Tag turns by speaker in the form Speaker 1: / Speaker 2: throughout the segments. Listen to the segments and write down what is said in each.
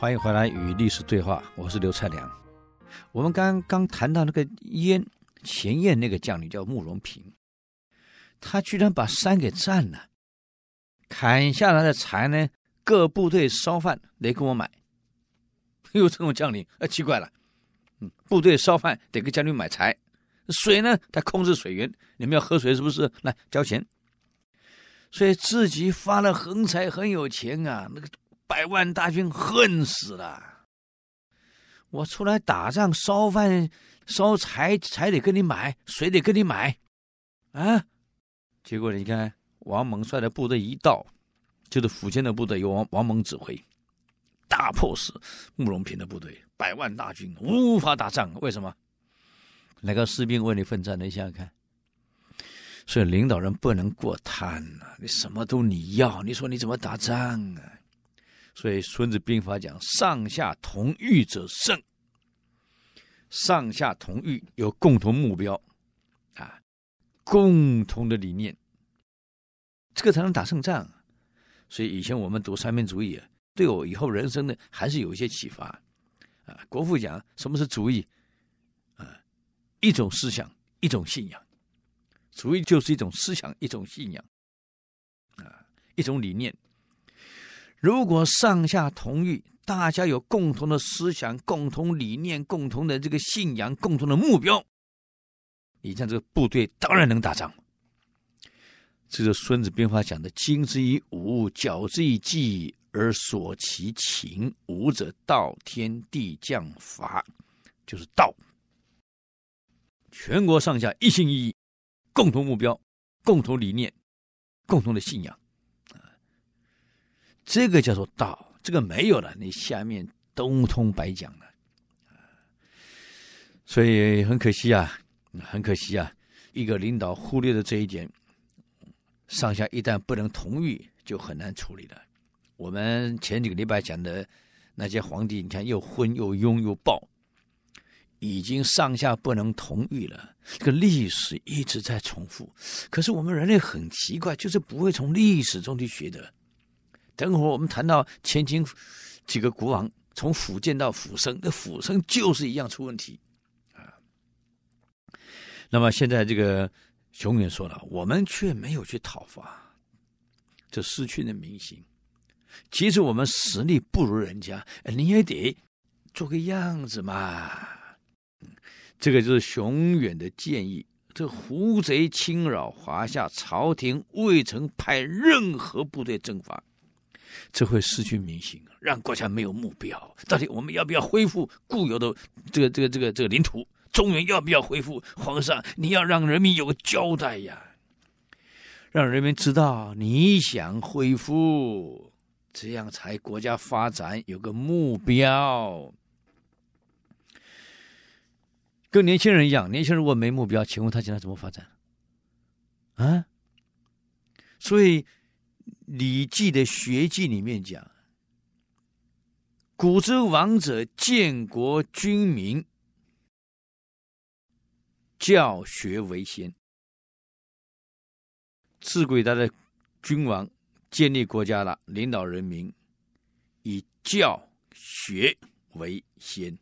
Speaker 1: 欢迎回来与历史对话，我是刘才良。我们刚刚谈到那个燕前燕那个将领叫慕容平，他居然把山给占了，砍下来的柴呢，各部队烧饭得给我买。有这种将领，啊，奇怪了，嗯，部队烧饭得给将军买柴，水呢，他控制水源，你们要喝水是不是？来交钱。所以自己发了横财，很有钱啊！那个百万大军恨死了。我出来打仗，烧饭、烧柴，柴得跟你买，水得跟你买，啊！结果你看，王猛率的部队一到，就是福建的部队由王王猛指挥，大破死慕容平的部队，百万大军无法打仗。为什么？哪个士兵为你奋战？你想想看。所以领导人不能过贪呐、你什么都你要，你说你怎么打仗啊？所以《孙子兵法》讲：上下同欲者胜。上下同欲，有共同目标，啊，共同的理念，这个才能打胜仗。所以以前我们读三民主义啊，对我以后人生呢还是有一些启发。啊，国父讲什么是主义？啊，一种思想，一种信仰。主义就是一种思想，一种信仰，啊，一种理念。如果上下同欲，大家有共同的思想、共同理念、共同的这个信仰、共同的目标，你像这个部队当然能打仗。这是《孙子兵法》讲的：“精之以武，矫之以计，而索其情。武者，道天地将法，就是道。全国上下一心一意。”共同目标、共同理念、共同的信仰，这个叫做道。这个没有了，你下面通通白讲了，所以很可惜啊，很可惜啊，一个领导忽略了这一点，上下一旦不能同意，就很难处理了。我们前几个礼拜讲的那些皇帝，你看又昏又庸又暴。已经上下不能同意了，这个历史一直在重复。可是我们人类很奇怪，就是不会从历史中去学的。等会儿我们谈到前秦几个国王，从苻建到苻生，那苻生就是一样出问题啊。那么现在这个熊远说了，我们却没有去讨伐，这失去了民心。即使我们实力不如人家，你也得做个样子嘛。这个就是熊远的建议。这胡贼侵扰华夏，朝廷未曾派任何部队征伐，这会失去民心，让国家没有目标。到底我们要不要恢复固有的这个这个这个这个领土？中原要不要恢复？皇上，你要让人民有个交代呀，让人民知道你想恢复，这样才国家发展有个目标。跟年轻人一样，年轻人如果没目标，请问他将来怎么发展？啊？所以《礼记》的学记里面讲：“古之王者，建国君民，教学为先。自古以来的君王建立国家了，领导人民，以教学为先。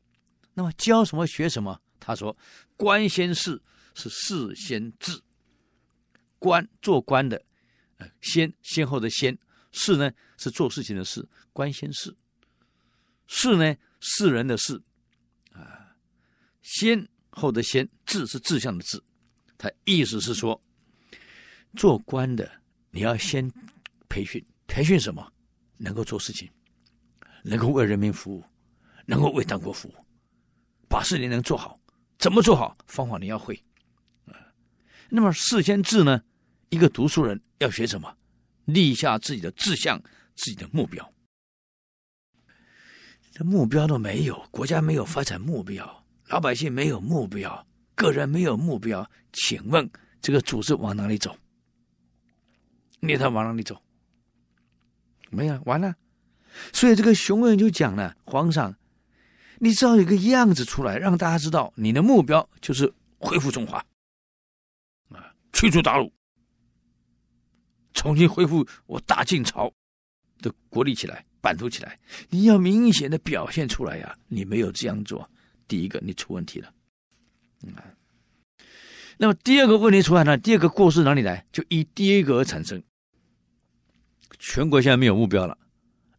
Speaker 1: 那么教什么，学什么？”他说：“官先事，是事先治。官做官的，呃，先先后的先，事呢是做事情的事。官先事，事呢是人的事，啊，先后的先，志是志向的志。他意思是说，做官的你要先培训，培训什么？能够做事情，能够为人民服务，能够为党国服务，把事情能做好。”怎么做好？方法你要会，啊，那么事先志呢？一个读书人要学什么？立下自己的志向，自己的目标。这目标都没有，国家没有发展目标，老百姓没有目标，个人没有目标，请问这个组织往哪里走？你他往哪里走？没有，完了。所以这个熊远就讲了，皇上。你只要有个样子出来，让大家知道你的目标就是恢复中华，啊，驱除鞑虏，重新恢复我大晋朝的国力起来，版图起来，你要明显的表现出来呀、你没有这样做，第一个你出问题了。嗯，那么第二个问题出来呢？第二个过失哪里来？就依第一个而产生。全国现在没有目标了，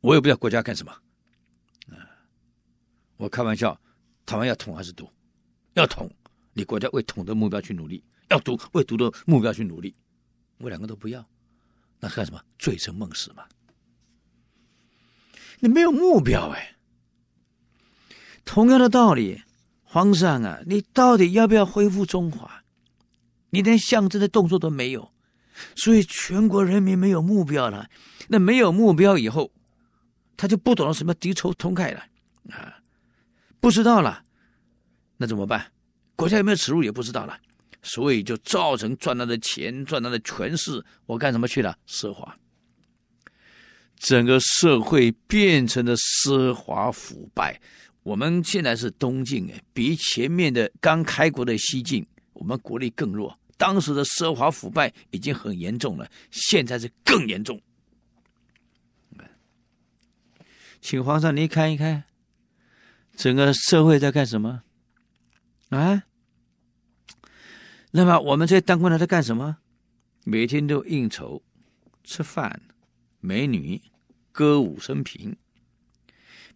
Speaker 1: 我也不知道国家干什么。啊，我开玩笑，台湾要统还是独？要统，你国家为统的目标去努力；要独，为独的目标去努力。我两个都不要，那干什么？醉生梦死嘛。你没有目标哎，同样的道理，皇上啊，你到底要不要恢复中华？你连象征的动作都没有，所以全国人民没有目标了。那没有目标以后，他就不懂得什么敌仇同慨了啊，不知道了，那怎么办？国家有没有耻辱也不知道了，所以就造成赚他的钱、赚他的权势，我干什么去了？奢华。整个社会变成了奢华腐败。我们现在是东晋，比前面的刚开国的西晋，我们国力更弱。当时的奢华腐败已经很严重了，现在是更严重。请皇上您看一看，整个社会在干什么？啊？那么我们这些当官的在干什么？每天都应酬、吃饭。美女歌舞升平，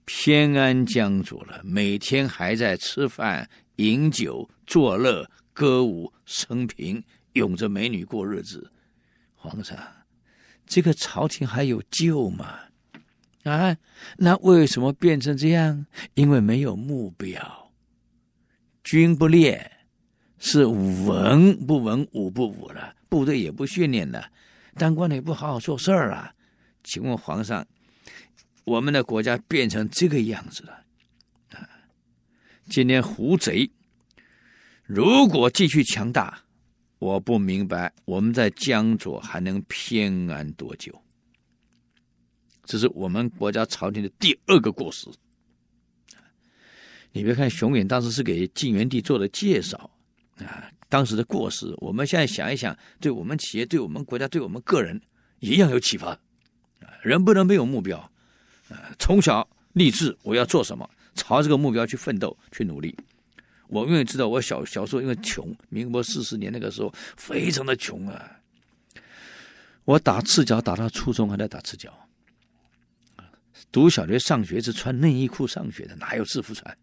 Speaker 1: 偏安江左了。每天还在吃饭、饮酒、作乐、歌舞升平，拥着美女过日子。皇上，这个朝廷还有救吗？啊，那为什么变成这样？因为没有目标，军不练，是文不文，武不武了，部队也不训练了，当官的也不好好做事儿啊。请问皇上，我们的国家变成这个样子了啊！今天胡贼如果继续强大，我不明白我们在江左还能偏安多久？这是我们国家朝廷的第二个过失。你别看熊远当时是给晋元帝做的介绍啊，当时的过失，我们现在想一想，对我们企业、对我们国家、对我们个人一样有启发。啊人不能没有目标，啊，从小立志我要做什么，朝这个目标去奋斗去努力。我永远知道，我小小时候因为穷，民国四十年那个时候非常的穷啊。我打赤脚打到初中还在打赤脚，读小学上学是穿内衣裤上学的，哪有制服穿？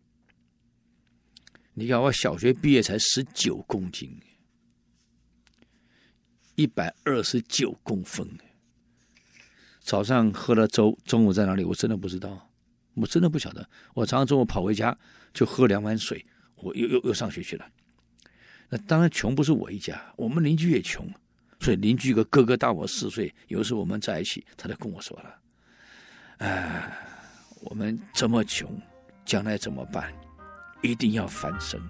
Speaker 1: 你看我小学毕业才十九公斤，一百二十九公分。早上喝了粥，中午在哪里？我真的不知道，我真的不晓得。我常常中午跑回家就喝两碗水，我又又又上学去了。那当然穷不是我一家，我们邻居也穷，所以邻居一个哥哥大我四岁，有时候我们在一起，他就跟我说了：“哎，我们这么穷，将来怎么办？一定要翻身。”